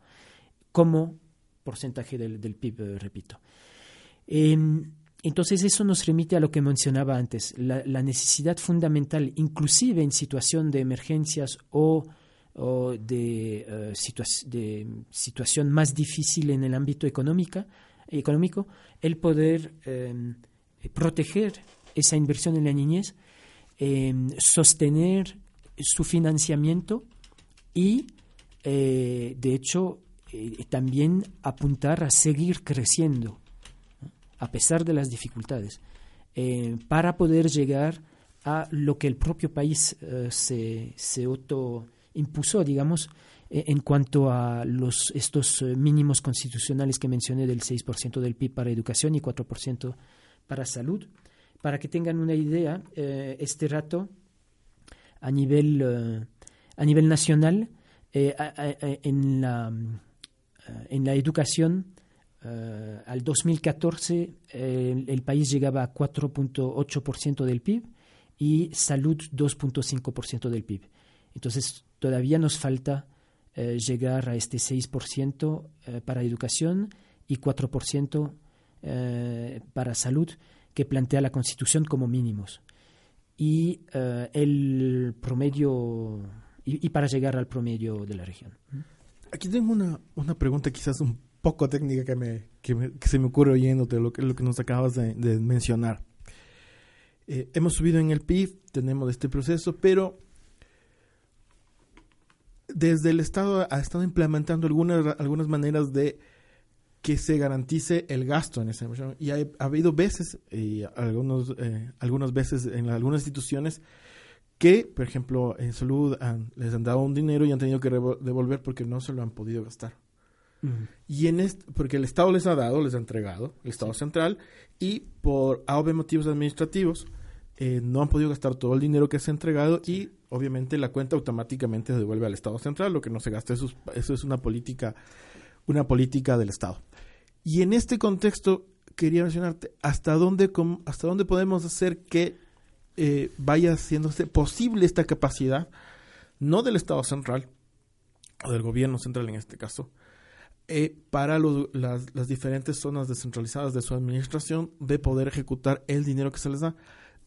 como porcentaje del, del PIB, eh, repito. Eh, entonces eso nos remite a lo que mencionaba antes, la, necesidad fundamental, inclusive en situación de emergencias o, o de, uh, situa de, situación más difícil en el ámbito económica, económico, el poder eh, proteger esa inversión en la niñez, eh, sostener su financiamiento y, eh, de hecho, también apuntar a seguir creciendo a pesar de las dificultades, eh, para poder llegar a lo que el propio país eh, se, se autoimpuso, digamos, eh, en cuanto a los, estos mínimos constitucionales que mencioné del 6% del PIB para educación y 4% para salud. Para que tengan una idea, este rato a nivel, a nivel nacional, en, la, en la educación, Uh, al 2014 eh, el país llegaba a 4.8% del PIB y salud 2.5% del PIB. Entonces todavía nos falta eh, llegar a este 6% eh, para educación y 4% para salud que plantea la Constitución como mínimos. Y el promedio, y, para llegar al promedio de la región. Aquí tengo una, una pregunta quizás un poco técnica que, me, que, se me ocurre oyéndote lo que, lo que nos acabas de, mencionar. Eh, hemos subido en el PIB, tenemos este proceso, pero desde el Estado ha estado implementando algunas, algunas maneras de que se garantice el gasto en esa inversión. Y ha, ha habido veces, y algunos, eh, algunas veces en algunas instituciones, que, por ejemplo, en salud han, les han dado un dinero y han tenido que devolver porque no se lo han podido gastar. Uh -huh. Y en este, porque el Estado les ha dado, les ha entregado, el Estado sí. central, y por A motivos administrativos, eh, no han podido gastar todo el dinero que se ha entregado sí. y obviamente la cuenta automáticamente se devuelve al Estado central, lo que no se gasta, eso es, eso es una política, una política del Estado. Y en este contexto quería mencionarte hasta dónde, hasta dónde podemos hacer que eh, vaya haciéndose posible esta capacidad, no del Estado central, o del gobierno central en este caso, eh, para los, las, las, diferentes zonas descentralizadas de su administración de poder ejecutar el dinero que se les da.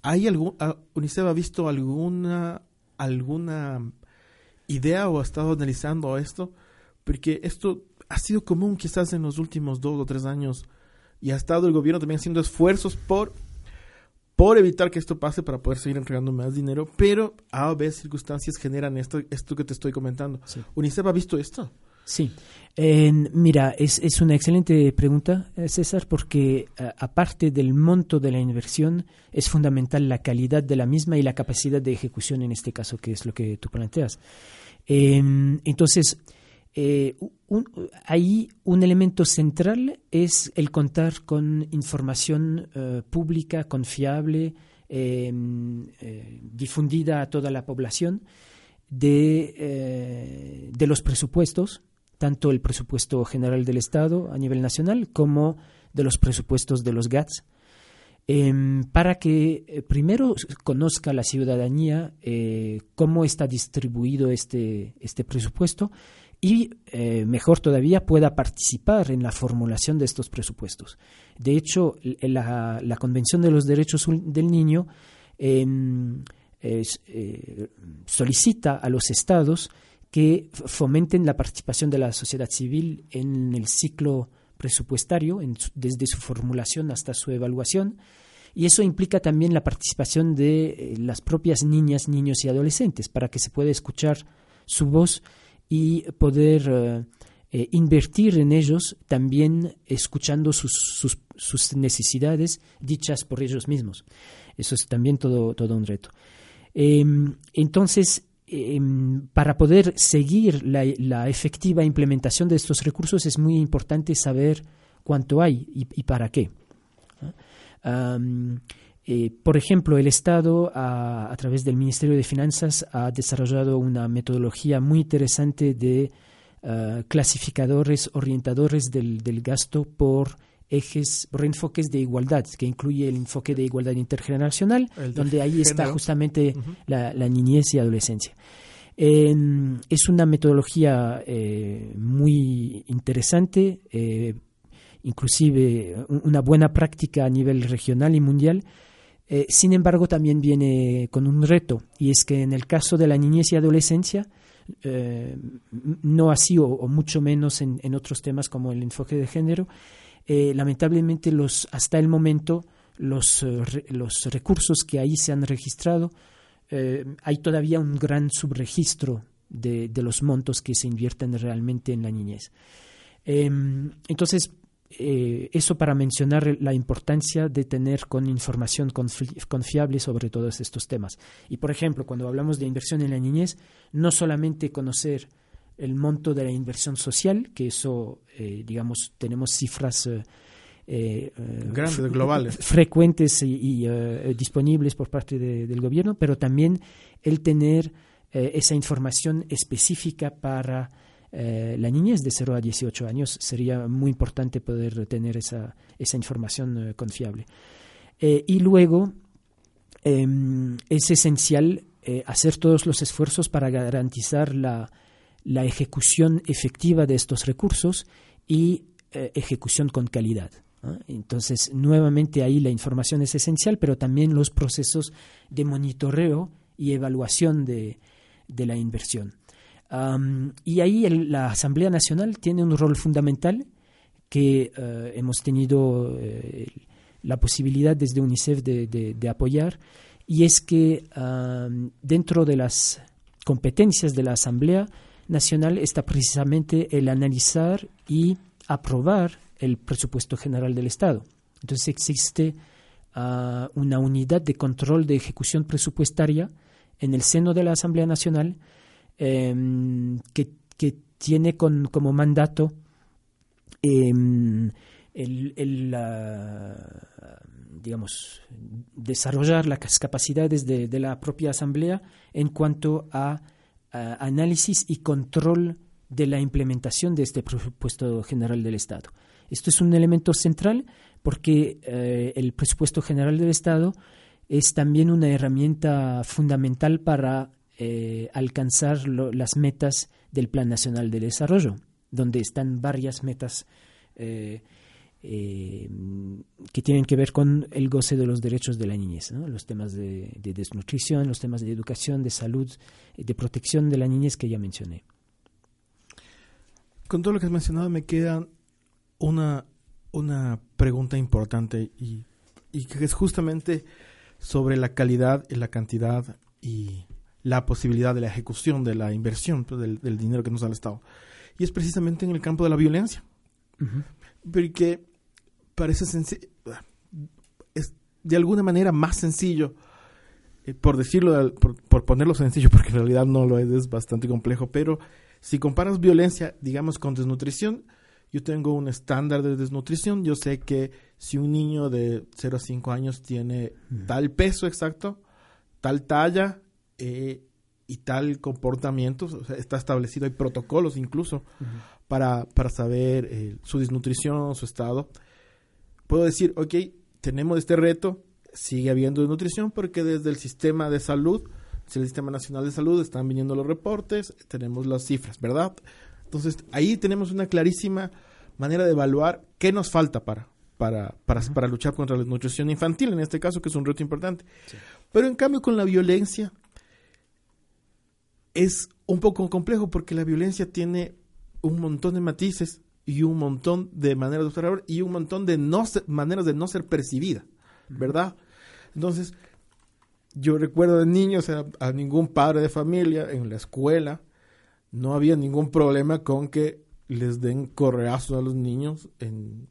¿Hay algún, uh, UNICEF ha visto alguna, alguna idea o ha estado analizando esto? Porque esto ha sido común quizás en los últimos dos o tres años y ha estado el gobierno también haciendo esfuerzos por por evitar que esto pase para poder seguir entregando más dinero, pero a veces circunstancias generan esto, esto que te estoy comentando. Sí. ¿UNICEF ha visto esto? Sí, eh, mira, es, es, una excelente pregunta, eh, César, porque uh, aparte del monto de la inversión, es fundamental la calidad de la misma y la capacidad de ejecución en este caso, que es lo que tú planteas. Eh, entonces, eh, ahí un elemento central es el contar con información eh, pública, confiable, eh, eh, difundida a toda la población de, eh, de los presupuestos, tanto el presupuesto general del Estado a nivel nacional como de los presupuestos de los GATS, em, para que eh, primero conozca la ciudadanía eh, cómo está distribuido este, este presupuesto y, eh, mejor todavía, pueda participar en la formulación de estos presupuestos. De hecho, la, la Convención de los Derechos del Niño em, solicita a los estados que fomenten la participación de la sociedad civil en el ciclo presupuestario, desde su formulación hasta su evaluación, y eso implica también la participación de eh, las propias niñas, niños y adolescentes para que se pueda escuchar su voz y poder eh, eh, invertir en ellos también escuchando sus, sus, necesidades dichas por ellos mismos. Eso es también todo, todo un reto. Eh, entonces, eh, para poder seguir la, efectiva implementación de estos recursos es muy importante saber cuánto hay y, para qué. eh, por ejemplo, el Estado, a, través del Ministerio de Finanzas, ha desarrollado una metodología muy interesante de ah, clasificadores, orientadores del gasto por ejes, por enfoques de igualdad, que incluye el enfoque de igualdad intergeneracional, de donde ahí está justamente la, la niñez y adolescencia. Eh, es una metodología eh, muy interesante, eh, inclusive un- una buena práctica a nivel regional y mundial. Eh, sin embargo, también viene con un reto, y es que en el caso de la niñez y adolescencia, no así o, o mucho menos en, en otros temas como el enfoque de género, eh, lamentablemente los, hasta el momento los, eh, los recursos que ahí se han registrado, eh, hay todavía un gran subregistro de, de los montos que se invierten realmente en la niñez. Em, entonces, eso para mencionar la importancia de tener con información confi- confiable sobre todos estos temas. Y, por ejemplo, cuando hablamos de inversión en la niñez, no solamente conocer el monto de la inversión social, que eso, eh, digamos, tenemos cifras eh, eh, Grandes, globales. frecuentes y, y, eh, disponibles por parte de- del gobierno, pero también el tener eh, esa información específica para eh, la niñez de 0 a 18 años sería muy importante poder tener esa, esa información eh, confiable. Eh, y luego em, es esencial eh, hacer todos los esfuerzos para garantizar la, la ejecución efectiva de estos recursos y eh, ejecución con calidad. Entonces, nuevamente ahí la información es esencial, pero también los procesos de monitoreo y evaluación de, de la inversión. Y ahí la Asamblea Nacional tiene un rol fundamental que eh, hemos tenido eh, la posibilidad desde UNICEF de, apoyar, y es que dentro de las competencias de la Asamblea Nacional está precisamente el analizar y aprobar el presupuesto general del Estado. Entonces existe ah, una unidad de control de ejecución presupuestaria en el seno de la Asamblea Nacional em, que, que tiene con- como mandato em, el, el, ah, digamos, desarrollar las capacidades de, de la propia Asamblea en cuanto a, a análisis y control de la implementación de este presupuesto general del Estado. Esto es un elemento central porque eh, el presupuesto general del Estado es también una herramienta fundamental para eh, alcanzar las metas del Plan Nacional de Desarrollo, donde están varias metas eh, eh, que tienen que ver con el goce de los derechos de la niñez, ¿no? los temas de, de desnutrición, los temas de educación, de salud, de protección de la niñez que ya mencioné. Con todo lo que has mencionado me queda una, una pregunta importante y, y que es justamente sobre la calidad y la cantidad y la posibilidad de la ejecución de la inversión pues, del, del dinero que nos da el Estado. Y es precisamente en el campo de la violencia. Porque parece senci- es de alguna manera más sencillo eh, por decirlo, por, por ponerlo sencillo, (laughs) porque en realidad no lo es, es bastante complejo, pero si comparas violencia, digamos, con desnutrición, yo tengo un estándar de desnutrición, yo sé que si un niño de 0 a 5 años tiene tal peso exacto, tal talla eh, y tal comportamiento, o sea, está establecido, hay protocolos incluso para, para saber eh, su desnutrición, su estado. Puedo decir, ok, tenemos este reto, sigue habiendo desnutrición porque desde el sistema de salud, desde el Sistema Nacional de Salud, están viniendo los reportes, tenemos las cifras, ¿verdad? Entonces, ahí tenemos una clarísima manera de evaluar qué nos falta para, para, para, para luchar contra la desnutrición infantil, en este caso, que es un reto importante. Pero en cambio, con la violencia, es un poco complejo porque la violencia tiene un montón de matices y un montón de maneras de observar y un montón de no ser- maneras de no ser percibida, ¿verdad? Entonces, yo recuerdo de niños a, a ningún padre de familia en la escuela no había ningún problema con que les den correazos a los niños en,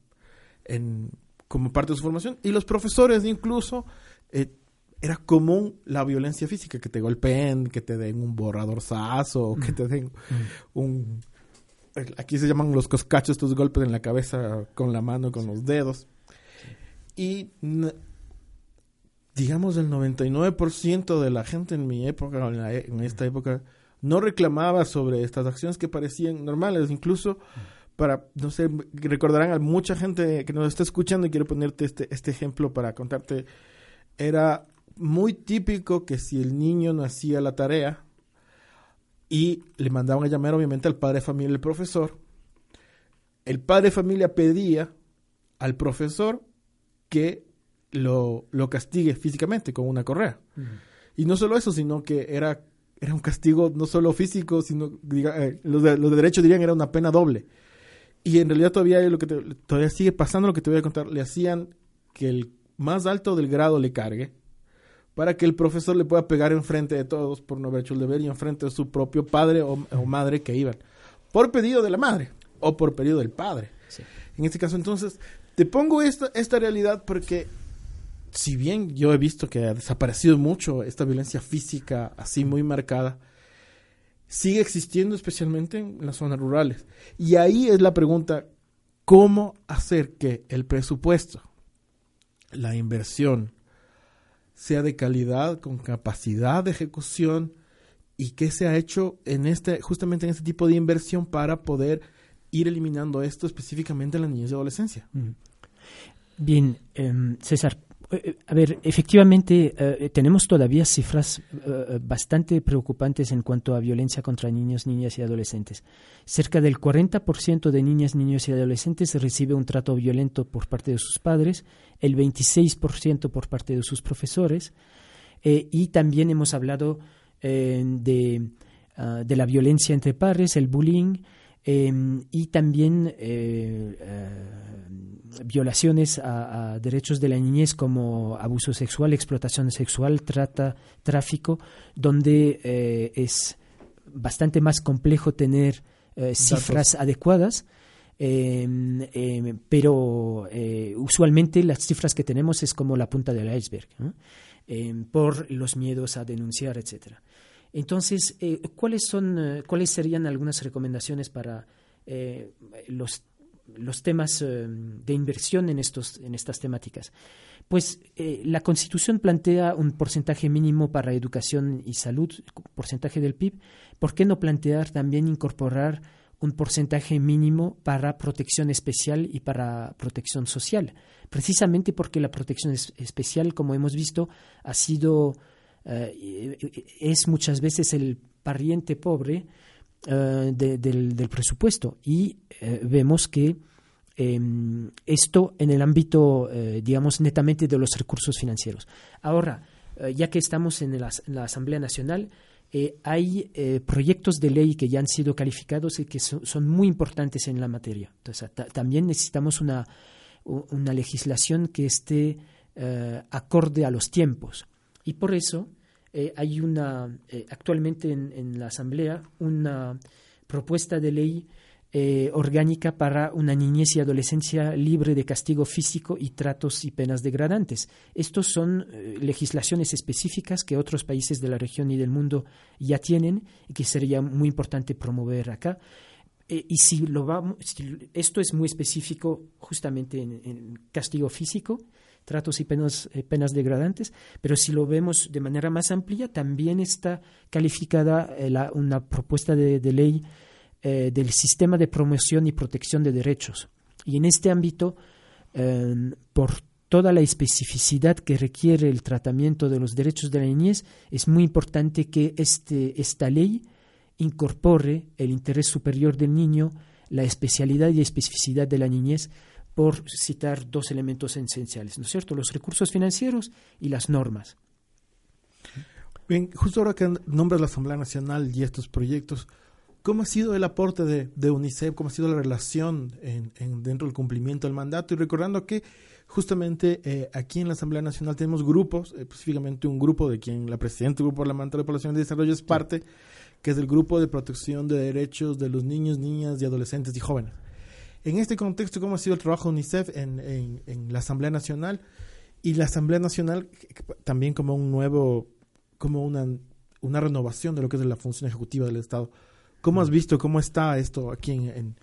en- como parte de su formación. Y los profesores incluso eh, era común la violencia física, que te golpeen, que te den un borrador sazo, que te den un... Aquí se llaman los coscachos, estos golpes en la cabeza con la mano, con los dedos. Y digamos el 99% de la gente en mi época, en, la e- en esta época, no reclamaba sobre estas acciones que parecían normales, incluso para, no sé, recordarán a mucha gente que nos está escuchando y quiero ponerte este, este ejemplo para contarte, era muy típico que si el niño no hacía la tarea y le mandaban a llamar obviamente al padre de familia, el profesor, el padre de familia pedía al profesor que lo, lo castigue físicamente con una correa. Y no solo eso, sino que era, era un castigo no solo físico, sino diga, eh, los, de, los de derecho dirían era una pena doble. Y en realidad todavía lo que te- todavía sigue pasando lo que te voy a contar. Le hacían que el más alto del grado le cargue para que el profesor le pueda pegar enfrente de todos por no haber hecho el deber y enfrente de su propio padre o, o madre que iban. Por pedido de la madre o por pedido del padre. En este caso, entonces, te pongo esta, esta realidad porque si bien yo he visto que ha desaparecido mucho esta violencia física así muy marcada, sigue existiendo especialmente en las zonas rurales. Y ahí es la pregunta, ¿cómo hacer que el presupuesto, la inversión, sea de calidad, con capacidad de ejecución y qué se ha hecho en este, justamente en este tipo de inversión para poder ir eliminando esto específicamente en la niñez y adolescencia? Bien, em, César. Eh, A ver, efectivamente eh, tenemos todavía cifras eh, bastante preocupantes en cuanto a violencia contra niños, niñas y adolescentes. Cerca del 40% de niñas, niños y adolescentes recibe un trato violento por parte de sus padres, el 26% por parte de sus profesores, eh, y también hemos hablado eh, de, ah, de la violencia entre pares, el bullying, eh, y también eh, eh, violaciones a, a derechos de la niñez como abuso sexual, explotación sexual, trata, tráfico, donde eh, es bastante más complejo tener eh, cifras adecuadas. eh, eh, pero eh, usualmente las cifras que tenemos es como la punta del iceberg, ¿no? Eh, por los miedos a denunciar, etcétera. Entonces, ¿cuáles son, cuáles serían algunas recomendaciones para los, los temas eh, de inversión en estos, en estas temáticas? Pues eh, la Constitución plantea un porcentaje mínimo para educación y salud, porcentaje del PIB. ¿Por qué no plantear también incorporar un porcentaje mínimo para protección especial y para protección social? Precisamente porque la protección es- especial, como hemos visto, ha sido eh, es muchas veces el pariente pobre de- del, del presupuesto y eh, vemos que em, esto en el ámbito, eh, digamos, netamente de los recursos financieros. Ahora, eh, ya que estamos en la, Asamblea Nacional, eh, hay eh, proyectos de ley que ya han sido calificados y que son, muy importantes en la materia. Entonces, ta- también necesitamos una, una legislación que esté eh, acorde a los tiempos. Y por eso eh, hay una, eh, actualmente en, la Asamblea, una propuesta de ley eh, orgánica para una niñez y adolescencia libre de castigo físico y tratos y penas degradantes. Estos son legislaciones específicas que otros países de la región y del mundo ya tienen y que sería muy importante promover acá. Y si lo vamos, esto es muy específico justamente en, castigo físico, tratos y penas, penas, degradantes, pero si lo vemos de manera más amplia, también está calificada una propuesta de, de ley eh, del sistema de promoción y protección de derechos. Y en este ámbito, em, por toda la especificidad que requiere el tratamiento de los derechos de la niñez, es muy importante que este, esta ley incorpore el interés superior del niño, la especialidad y especificidad de la niñez, por citar dos elementos esenciales, ¿no es cierto? Los recursos financieros y las normas. Bien, justo ahora que nombras la Asamblea Nacional y estos proyectos, ¿Cómo ha sido el aporte de, UNICEF? ¿Cómo ha sido la relación en, dentro del cumplimiento del mandato? Y recordando que justamente eh, aquí en la Asamblea Nacional tenemos grupos, específicamente un grupo de quien la presidenta del Grupo Parlamentario de Población y Desarrollo es parte, que es el Grupo de Protección de Derechos de los Niños, Niñas y Adolescentes y Jóvenes. En este contexto, ¿cómo ha sido el trabajo de UNICEF en, en la Asamblea Nacional? Y la Asamblea Nacional también como un nuevo, como una, una renovación de lo que es la función ejecutiva del Estado. ¿Cómo has visto cómo está esto aquí en...?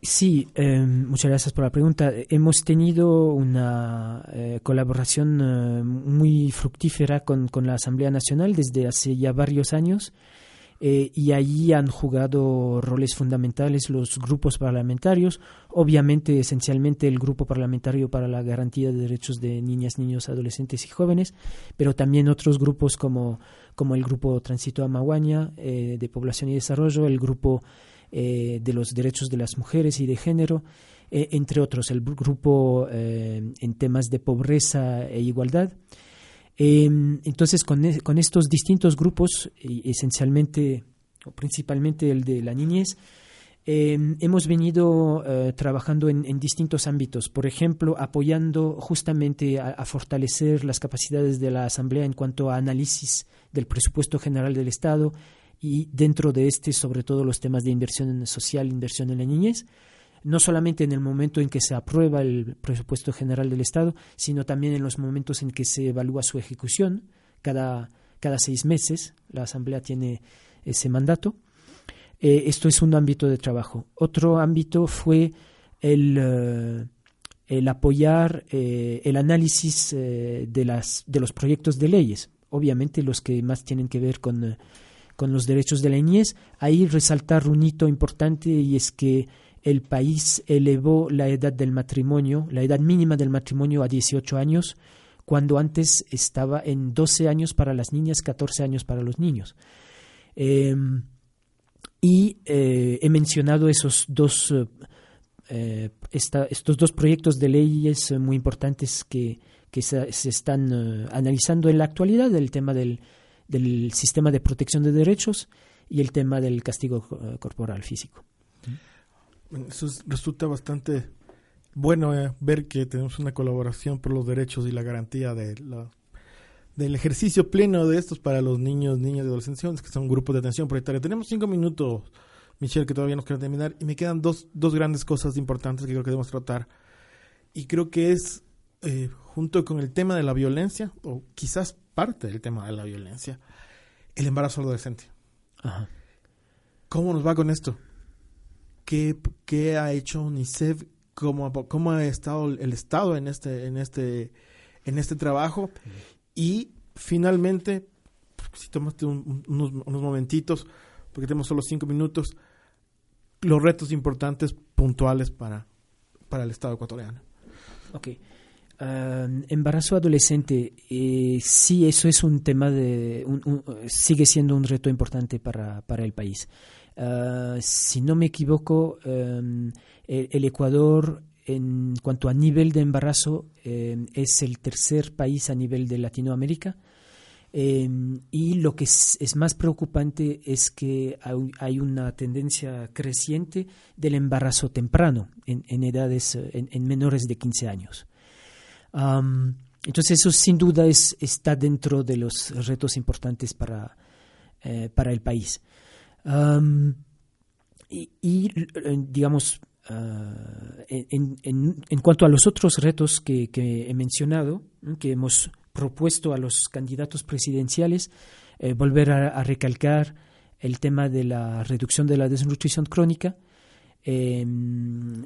Sí, em, muchas gracias por la pregunta. Hemos tenido una eh, colaboración eh, muy fructífera con, con, la Asamblea Nacional desde hace ya varios años eh, y allí han jugado roles fundamentales los grupos parlamentarios, obviamente esencialmente el Grupo Parlamentario para la Garantía de Derechos de Niñas, Niños, Adolescentes y Jóvenes, pero también otros grupos como, como el Grupo Tránsito Amaguaña eh, de Población y Desarrollo, el Grupo eh, de los Derechos de las Mujeres y de Género, entre otros, el Grupo en temas de pobreza e igualdad. Em, entonces, con, e, con, estos distintos grupos, esencialmente o principalmente el de la niñez, em, hemos venido eh, trabajando en, distintos ámbitos. Por ejemplo, apoyando justamente a, fortalecer las capacidades de la Asamblea en cuanto a análisis del presupuesto general del Estado y dentro de este, sobre todo, los temas de inversión social, inversión en la niñez no solamente en el momento en que se aprueba el presupuesto general del Estado, sino también en los momentos en que se evalúa su ejecución. Cada, cada seis meses la Asamblea tiene ese mandato. Eh, esto es un ámbito de trabajo. Otro ámbito fue el, eh, el apoyar eh, el análisis de, las, de los proyectos de leyes, obviamente los que más tienen que ver con, con los derechos de la niñez. Ahí resaltar un hito importante y es que el país elevó la edad del matrimonio, la edad mínima del matrimonio a 18 años, cuando antes estaba en 12 años para las niñas, 14 años para los niños. Em, y eh, he mencionado esos dos, eh, estos dos proyectos de leyes muy importantes que, se, están eh, analizando en la actualidad, el tema del, del, sistema de protección de derechos y el tema del castigo corporal físico. Eso resulta bastante bueno eh, ver que tenemos una colaboración por los derechos y la garantía de del ejercicio pleno de estos para los niños, niñas y adolescentes, que son grupos de atención prioritaria. Tenemos cinco minutos, Michelle, que todavía nos queda terminar, y me quedan dos, dos grandes cosas importantes que creo que debemos tratar. Y creo que es, eh, junto con el tema de la violencia, o quizás parte del tema de la violencia, el embarazo adolescente. ¿Cómo nos va con esto? Qué, ha hecho UNICEF, cómo, cómo ha estado el Estado en este, en este, en este trabajo. Y finalmente, si tomaste unos, unos momentitos, porque tenemos solo cinco minutos, los retos importantes puntuales para, para el Estado ecuatoriano. Ok. embarazo adolescente, eh, sí, eso es un tema de, sigue siendo un reto importante para, para el país. Ah, si no me equivoco, em, el, Ecuador en cuanto a nivel de embarazo em, es el tercer país a nivel de Latinoamérica. Em, y lo que es, más preocupante es que hay, una tendencia creciente del embarazo temprano en, edades, en, menores de 15 años. entonces eso sin duda es, está dentro de los retos importantes para, eh, para el país y, digamos, ah, en, cuanto a los otros retos que, he mencionado, que hemos propuesto a los candidatos presidenciales, volver a, recalcar el tema de la reducción de la desnutrición crónica. Em,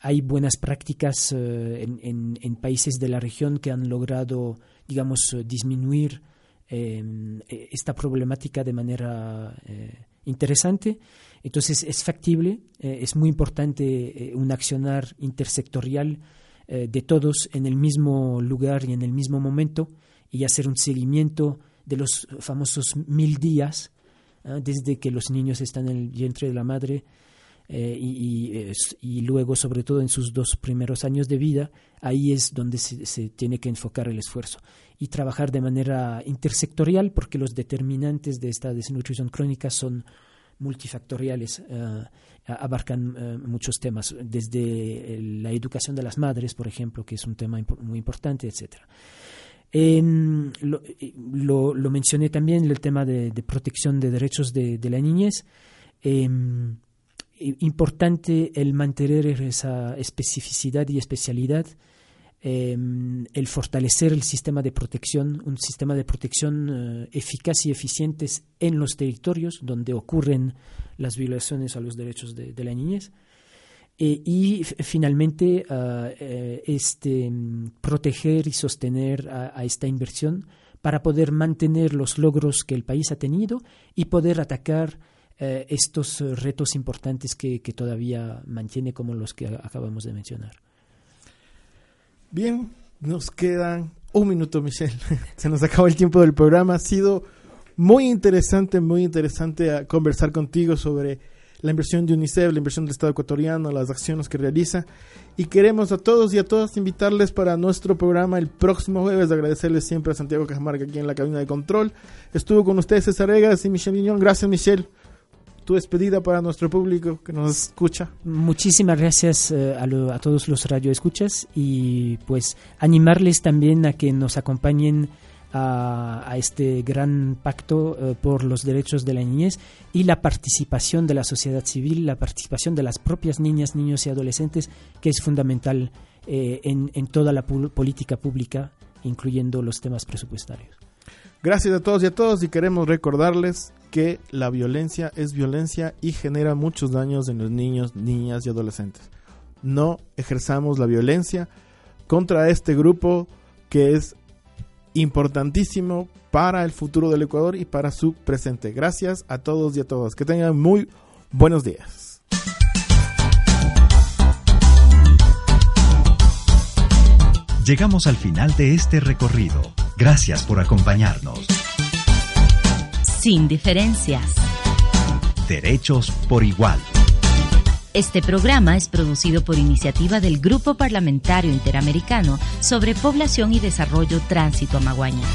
hay buenas prácticas en, en, países de la región que han logrado, digamos, disminuir em, e, esta problemática de manera interesante. Entonces es factible, eh, es muy importante eh, un accionar intersectorial eh, de todos en el mismo lugar y en el mismo momento y hacer un seguimiento de los famosos mil días, ¿ah? desde que los niños están en el vientre de la madre y, y, luego, sobre todo en sus dos primeros años de vida, ahí es donde se, tiene que enfocar el esfuerzo y trabajar de manera intersectorial porque los determinantes de esta desnutrición crónica son multifactoriales, eh, abarcan eh, muchos temas, desde la educación de las madres, por ejemplo, que es un tema muy importante, etcétera. lo, lo, mencioné también, el tema de, protección de derechos de, de la niñez. Em, importante el mantener esa especificidad y especialidad Em, el fortalecer el sistema de protección, un sistema de protección eh, eficaz y eficiente en los territorios donde ocurren las violaciones a los derechos de, la niñez. Eh, y finalmente, ah, eh, este, proteger y sostener a, esta inversión para poder mantener los logros que el país ha tenido y poder atacar estos retos importantes que todavía mantiene como los que acabamos de mencionar. Bien, nos quedan un minuto, Michelle. (laughs) Se nos acabó el tiempo del programa. Ha sido muy interesante, muy interesante ah, conversar contigo sobre la inversión de UNICEF, la inversión del Estado ecuatoriano, las acciones que realiza. Y queremos a todos y a todas invitarles para nuestro programa el próximo jueves. Agradecerles siempre a Santiago Cajamarca aquí en la cabina de control. Estuvo con ustedes César Egas y Michelle Miñón. Gracias, Michelle tu despedida para nuestro público que nos escucha. Muchísimas gracias eh, a, todos los radioescuchas y pues animarles también a que nos acompañen a, este gran pacto eh, por los derechos de la niñez y la participación de la sociedad civil, la participación de las propias niñas, niños y adolescentes, que es fundamental eh, en, en toda la política pública, incluyendo los temas presupuestarios. Gracias a todos y a todos y queremos recordarles que la violencia es violencia y genera muchos daños en los niños, niñas y adolescentes. No ejerzamos la violencia contra este grupo que es importantísimo para el futuro del Ecuador y para su presente. Gracias a todos y a todas. Que tengan muy buenos días. Llegamos al final de este recorrido. Gracias por acompañarnos. Sin diferencias. Derechos por igual. Este programa es producido por iniciativa del Grupo Parlamentario Interamericano sobre Población y Desarrollo Tránsito Amaguaña.